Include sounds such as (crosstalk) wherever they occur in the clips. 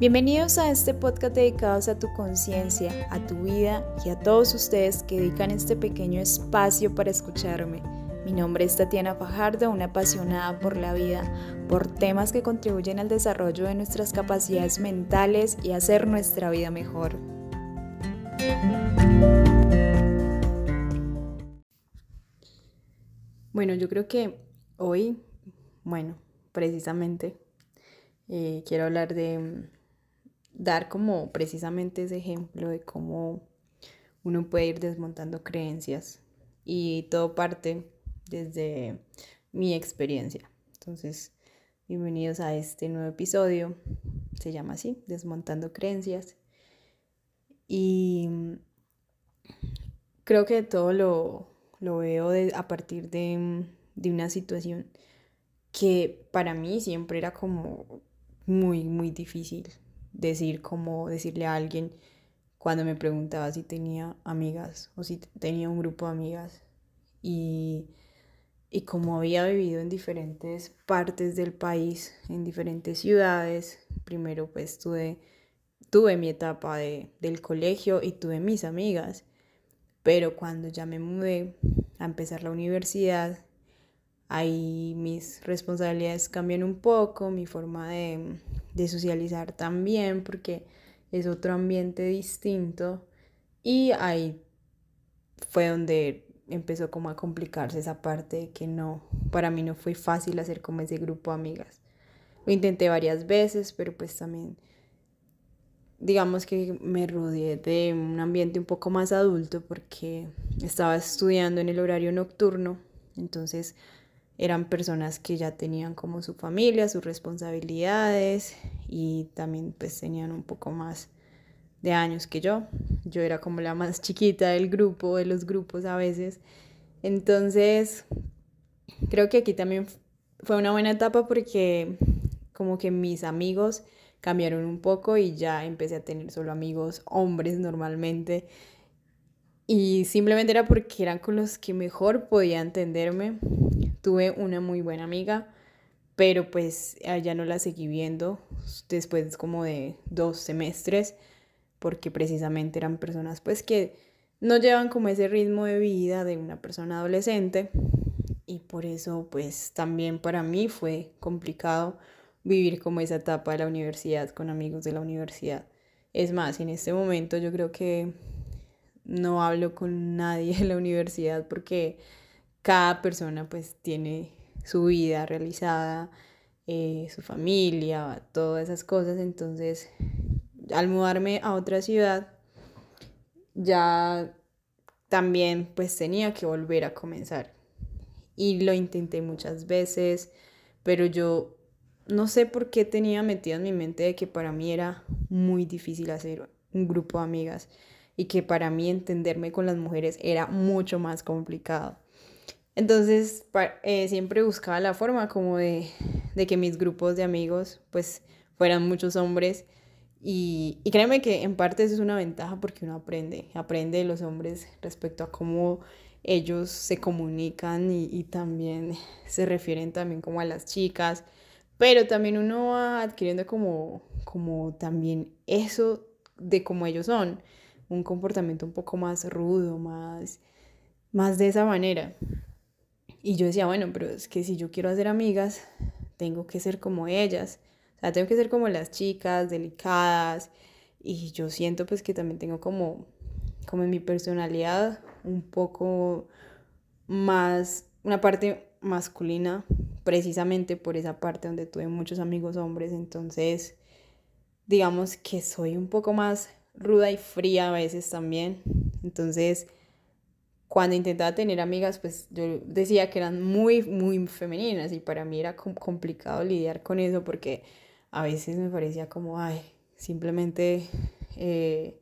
Bienvenidos a este podcast dedicado a tu conciencia, a tu vida y a todos ustedes que dedican este pequeño espacio para escucharme. Mi nombre es Tatiana Fajardo, una apasionada por la vida, por temas que contribuyen al desarrollo de nuestras capacidades mentales y hacer nuestra vida mejor. Bueno, yo creo que hoy, bueno, precisamente eh, quiero hablar de dar como precisamente ese ejemplo de cómo uno puede ir desmontando creencias y todo parte desde mi experiencia. Entonces, bienvenidos a este nuevo episodio. Se llama así, Desmontando Creencias. Y creo que todo lo, lo veo a partir de, de una situación que para mí siempre era como muy, muy difícil decir como decirle a alguien cuando me preguntaba si tenía amigas o si tenía un grupo de amigas. Y, y como había vivido en diferentes partes del país, en diferentes ciudades, primero pues tuve, tuve mi etapa de, del colegio y tuve mis amigas, pero cuando ya me mudé a empezar la universidad, ahí mis responsabilidades cambian un poco, mi forma de, de socializar también, porque es otro ambiente distinto. Y ahí fue donde empezó como a complicarse esa parte que no, para mí no fue fácil hacer como ese grupo de amigas. Lo intenté varias veces, pero pues también digamos que me rodeé de un ambiente un poco más adulto porque estaba estudiando en el horario nocturno, entonces eran personas que ya tenían como su familia, sus responsabilidades y también pues tenían un poco más de años que yo. Yo era como la más (laughs) chiquita del grupo, de los grupos a veces. Entonces, creo que aquí también fue una buena etapa porque como que mis amigos cambiaron un poco y ya empecé a tener solo amigos hombres normalmente. Y simplemente era porque eran con los que mejor podía entenderme Tuve una muy buena amiga, pero pues ya no la seguí viendo después como de dos semestres, porque precisamente eran personas pues que no llevan como ese ritmo de vida de una persona adolescente y por eso pues también para mí fue complicado vivir como esa etapa de la universidad con amigos de la universidad. Es más, en este momento yo creo que no hablo con nadie en la universidad porque cada persona pues tiene su vida realizada, eh, su familia, todas esas cosas. Entonces, al mudarme a otra ciudad, ya también pues tenía que volver a comenzar. Y lo intenté muchas veces, pero yo no sé por qué tenía metido en mi mente de que para mí era muy difícil hacer un grupo de amigas y que para mí entenderme con las mujeres era mucho más complicado. Entonces eh, siempre buscaba la forma como de, que mis grupos de amigos pues fueran muchos hombres y, y créeme que en parte eso es una ventaja porque uno aprende, aprende de los hombres respecto a cómo ellos se comunican y, y también se refieren también como a las chicas, pero también uno va adquiriendo como, como también eso de cómo ellos son, un comportamiento un poco más rudo, más, más de esa manera. Y yo decía, bueno, pero es que si yo quiero hacer amigas, tengo que ser como ellas. O sea, tengo que ser como las chicas, delicadas. Y yo siento pues que también tengo como, como en mi personalidad un poco más, una parte masculina, precisamente por esa parte donde tuve muchos amigos hombres. Entonces, digamos que soy un poco más ruda y fría a veces también. Entonces, cuando intentaba tener amigas, pues yo decía que eran muy, muy femeninas y para mí era complicado lidiar con eso porque a veces me parecía como, ay, simplemente eh,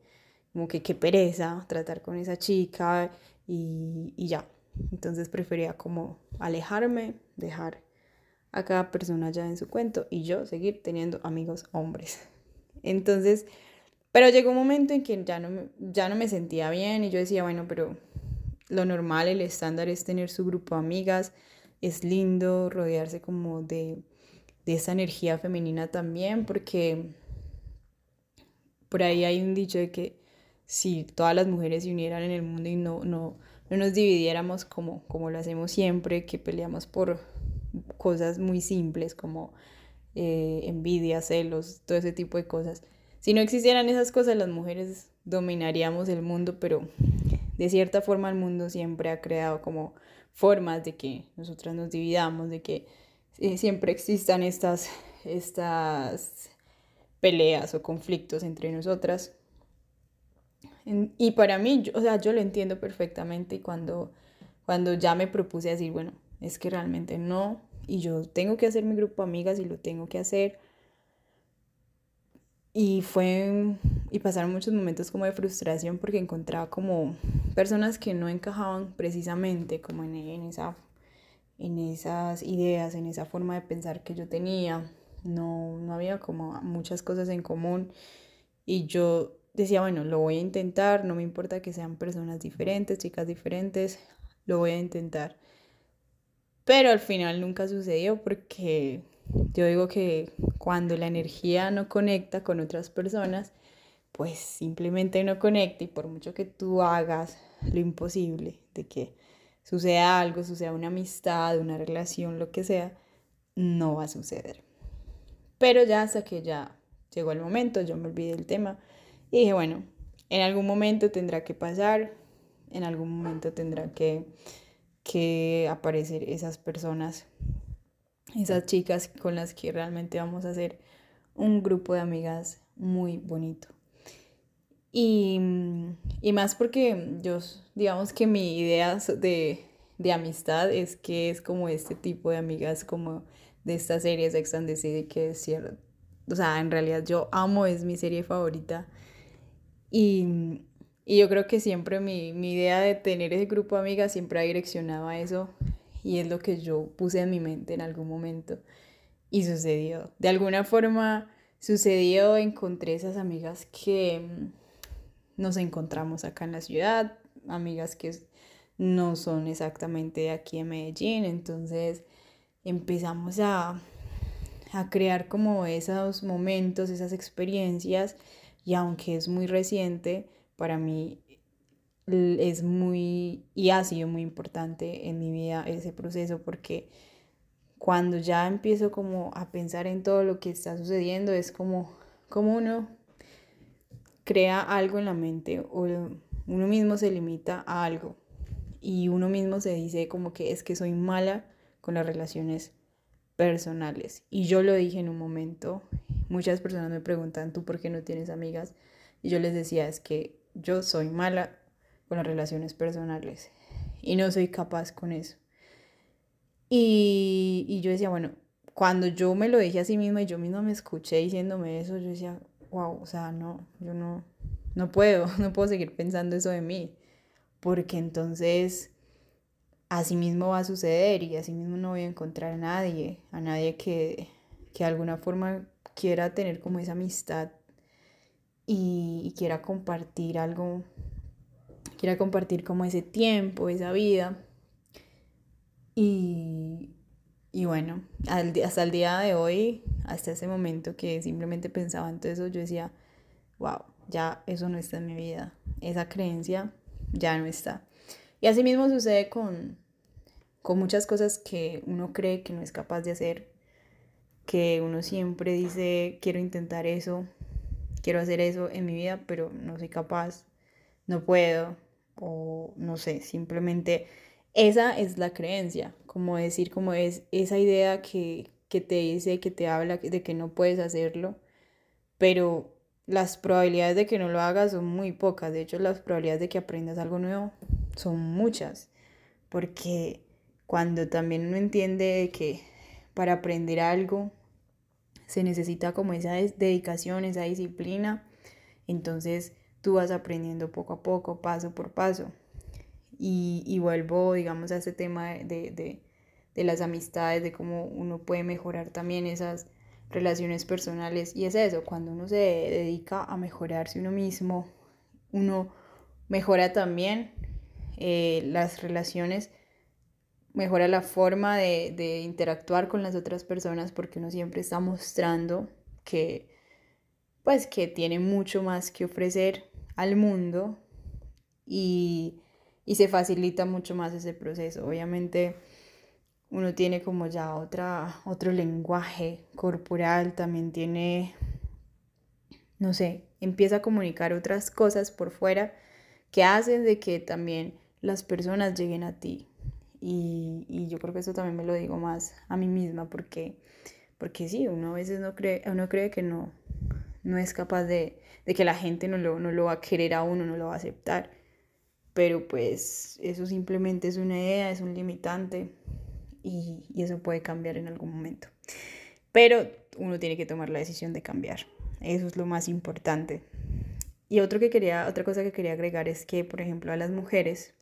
como que qué pereza tratar con esa chica y, y ya. Entonces prefería como alejarme, dejar a cada persona ya en su cuento y yo seguir teniendo amigos hombres. Entonces, pero llegó un momento en que ya no, ya no me sentía bien y yo decía, bueno, pero lo normal, el estándar es tener su grupo de amigas, es lindo rodearse como de, de esa energía femenina también, porque por ahí hay un dicho de que si todas las mujeres se unieran en el mundo y no, no, no nos dividiéramos como, como lo hacemos siempre, que peleamos por cosas muy simples como eh, envidia, celos, todo ese tipo de cosas. Si no existieran esas cosas, las mujeres dominaríamos el mundo, pero de cierta forma el mundo siempre ha creado como formas de que nosotras nos dividamos, de que eh, siempre existan estas, estas peleas o conflictos entre nosotras. y para mí, o sea, yo lo entiendo perfectamente y cuando, cuando ya me propuse decir, bueno, es que realmente no, y yo tengo que hacer mi grupo de amigas y lo tengo que hacer. Y fue, y pasaron muchos momentos como de frustración porque encontraba como personas que no encajaban precisamente como en, en, esa, en esas ideas, en esa forma de pensar que yo tenía. No, no había como muchas cosas en común. Y yo decía, bueno, lo voy a intentar, no me importa que sean personas diferentes, chicas diferentes, lo voy a intentar. Pero al final nunca sucedió porque yo digo que cuando la energía no conecta con otras personas, pues simplemente no conecta y por mucho que tú hagas lo imposible de que suceda algo, suceda una amistad, una relación, lo que sea, no va a suceder. Pero ya hasta que ya llegó el momento, yo me olvidé del tema y dije, bueno, en algún momento tendrá que pasar, en algún momento tendrá que que aparecer esas personas, esas chicas con las que realmente vamos a hacer un grupo de amigas muy bonito. Y, y más porque yo, digamos que mi idea de, de, amistad es que es como este tipo de amigas, como de esta serie Sex and the City, que es cierto. O sea, en realidad yo amo, es mi serie favorita. Y, y yo creo que siempre mi, mi idea de tener ese grupo de amigas siempre ha direccionado a eso y es lo que yo puse en mi mente en algún momento y sucedió. De alguna forma sucedió, encontré esas amigas que mm, nos encontramos acá en la ciudad, amigas que no son exactamente de aquí en Medellín, entonces empezamos a, a crear como esos momentos, esas experiencias y aunque es muy reciente, para mí es muy y ha sido muy importante en mi vida ese proceso porque cuando ya empiezo como a pensar en todo lo que está sucediendo es como, como uno crea algo en la mente o uno mismo se limita a algo y uno mismo se dice como que es que soy mala con las relaciones personales y yo lo dije en un momento muchas personas me preguntan tú por qué no tienes amigas y yo les decía es que yo soy mala con las relaciones personales y no soy capaz con eso. Y, y yo decía, bueno, cuando yo me lo dije a sí misma y yo misma me escuché diciéndome eso, yo decía, wow, o sea, no, yo no, no puedo, (laughs) no puedo seguir pensando eso de mí, porque entonces así mismo va a suceder y así mismo no voy a encontrar a nadie, a nadie que, que de alguna forma quiera tener como esa amistad y, quiera compartir algo, quiera compartir como ese tiempo, esa vida. Y, y bueno, hasta el día de hoy, hasta ese momento que simplemente pensaba en todo eso, yo decía, wow, ya eso no está en mi vida, esa creencia ya no está. Y así mismo sucede con, con muchas cosas que uno cree que no es capaz de hacer, que uno siempre dice, quiero intentar eso, quiero hacer eso en mi vida, pero no soy capaz, no puedo, o no sé, simplemente esa es la creencia, como decir, como es esa idea que, que te dice, que te habla de que no puedes hacerlo, pero las probabilidades de que no lo hagas son muy pocas, de hecho las probabilidades de que aprendas algo nuevo son muchas, porque cuando también uno entiende que para aprender algo se necesita como esa dedicación, esa disciplina. Entonces tú vas aprendiendo poco a poco, paso por paso. Y, vuelvo, digamos, a ese tema de, de, las amistades, de cómo uno puede mejorar también esas relaciones personales. Y es eso, cuando uno se dedica a mejorarse uno mismo, uno mejora también eh, las relaciones mejora la forma de, interactuar con las otras personas porque uno siempre está mostrando que, pues que tiene mucho más que ofrecer al mundo y, y se facilita mucho más ese proceso. Obviamente uno tiene como ya otra, otro lenguaje corporal, también tiene, no sé, empieza a comunicar otras cosas por fuera que hacen de que también las personas lleguen a ti. Y, y yo creo que eso también me lo digo más a mí misma porque, porque sí, uno a veces no cree, uno cree que no, no es capaz de, de que la gente no lo, no lo va a querer a uno, no lo va a aceptar. Pero pues eso simplemente es una idea, es un limitante y, eso puede cambiar en algún momento. Pero uno tiene que tomar la decisión de cambiar. Eso es lo más importante. Y otro que quería, otra cosa que quería agregar es que, por ejemplo, a las mujeres,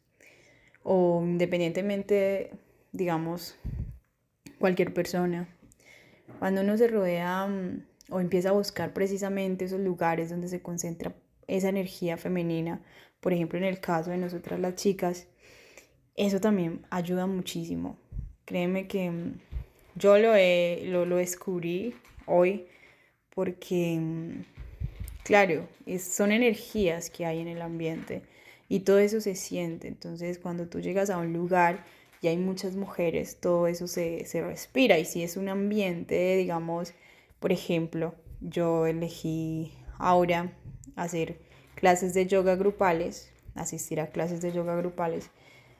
o independientemente, digamos, cualquier persona, cuando uno se rodea mm, o empieza a buscar precisamente esos lugares donde se concentra esa energía femenina, por ejemplo, en el caso de nosotras las chicas, eso también ayuda muchísimo. Créeme que mm, yo lo, lo, descubrí hoy porque, mm, claro, son energías que hay en el ambiente y todo eso se siente. Entonces, cuando tú llegas a un lugar y hay muchas mujeres, todo eso se, se respira. Y si es un ambiente, digamos, por ejemplo, yo elegí ahora hacer clases de yoga grupales, asistir a clases de yoga grupales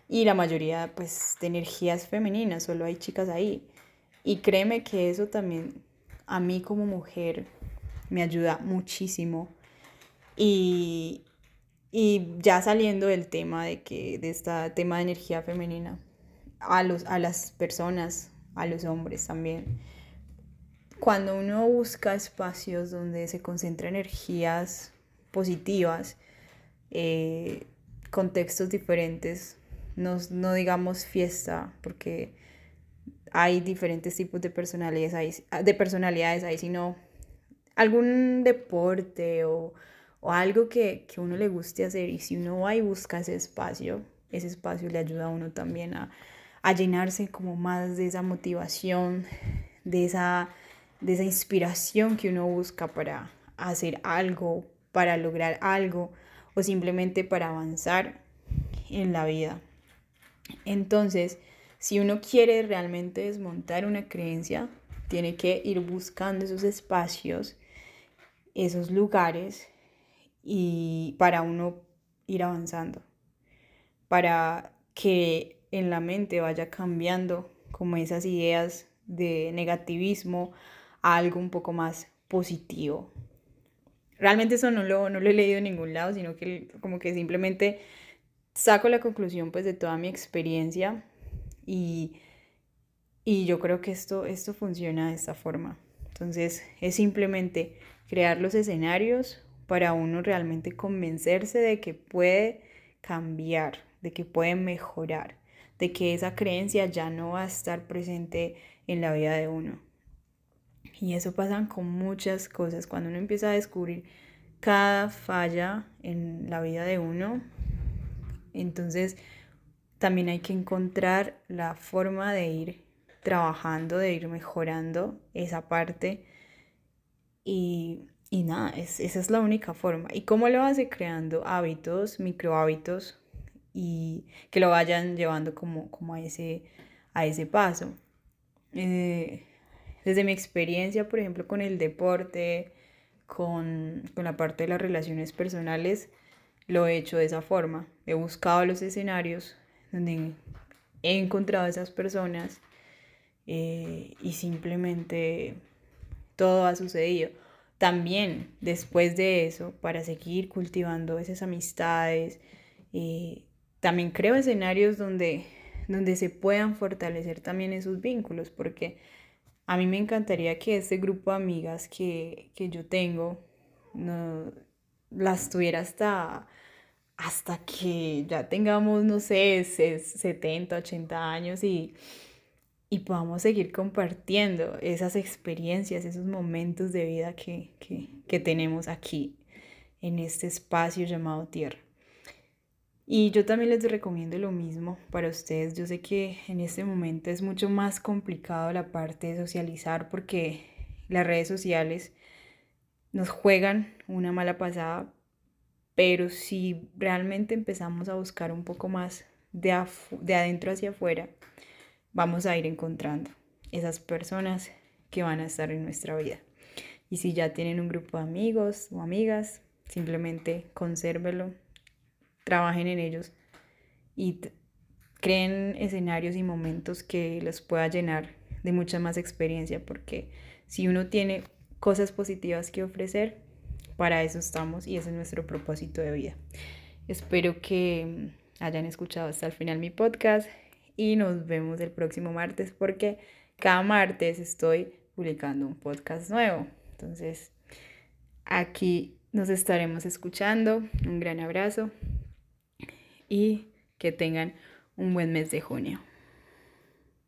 y la mayoría pues de energías femeninas, solo hay chicas ahí. Y créeme que eso también a mí como mujer me ayuda muchísimo. Y, y ya saliendo del tema de que de este tema de energía femenina, a, los, a las personas, a los hombres también. Cuando uno busca espacios donde se concentra energías positivas, eh, contextos diferentes, no, digamos fiesta, porque hay diferentes tipos de personalidades ahí, de personalidades ahí, sino algún deporte o, algo que, que uno le guste hacer. Y si uno va y busca ese espacio, ese espacio le ayuda a uno también a, a llenarse como más de esa motivación, de esa, de esa inspiración que uno busca para hacer algo, para lograr algo o simplemente para avanzar en la vida. Entonces, si uno quiere realmente desmontar una creencia, tiene que ir buscando esos espacios, esos lugares y para uno ir avanzando, para que en la mente vaya cambiando como esas ideas de negativismo algo un poco más positivo. Realmente eso no lo, no lo he leído en ningún lado, sino que como que simplemente saco la conclusión pues de toda mi experiencia y, y yo creo que esto, esto funciona de esta forma. Entonces es simplemente crear los escenarios para uno realmente convencerse de que puede cambiar, de que puede mejorar, de que esa creencia ya no va a estar presente en la vida de uno. Y eso pasa con muchas cosas. Cuando uno empieza a descubrir cada falla en la vida de uno, entonces, también hay que encontrar la forma de ir trabajando, de ir mejorando esa parte. Y, nada, esa es la única forma. ¿Y cómo lo hace? Creando hábitos, micro hábitos y que lo vayan llevando como, como a, ese, a ese paso. Eh, desde mi experiencia, por ejemplo, con el deporte, con, con la parte de las relaciones personales, lo he hecho de esa forma. He buscado los escenarios donde he encontrado a esas personas eh, y simplemente todo ha sucedido. También después de eso, para seguir cultivando esas amistades, eh, también creo escenarios donde, donde se puedan fortalecer también esos vínculos, porque a mí me encantaría que este grupo de amigas que, que yo tengo no, las tuviera hasta hasta que ya tengamos, no sé, 70, 80 años y, y podamos seguir compartiendo esas experiencias, esos momentos de vida que, que tenemos aquí, en este espacio llamado Tierra. Y yo también les recomiendo lo mismo para ustedes. Yo sé que en este momento es mucho más complicado la parte de socializar porque las redes sociales nos juegan una mala pasada, pero si realmente empezamos a buscar un poco más de, de adentro hacia afuera, vamos a ir encontrando esas personas que van a estar en nuestra vida. Y si ya tienen un grupo de amigos o amigas, simplemente consérvelo, trabajen en ellos y creen escenarios y momentos que los pueda llenar de mucha más experiencia, porque si uno tiene cosas positivas que ofrecer, para eso estamos y ese es nuestro propósito de vida. Espero que hayan escuchado hasta el final mi podcast y nos vemos el próximo martes porque cada martes estoy publicando un podcast nuevo. Entonces, aquí nos estaremos escuchando. Un gran abrazo y que tengan un buen mes de junio.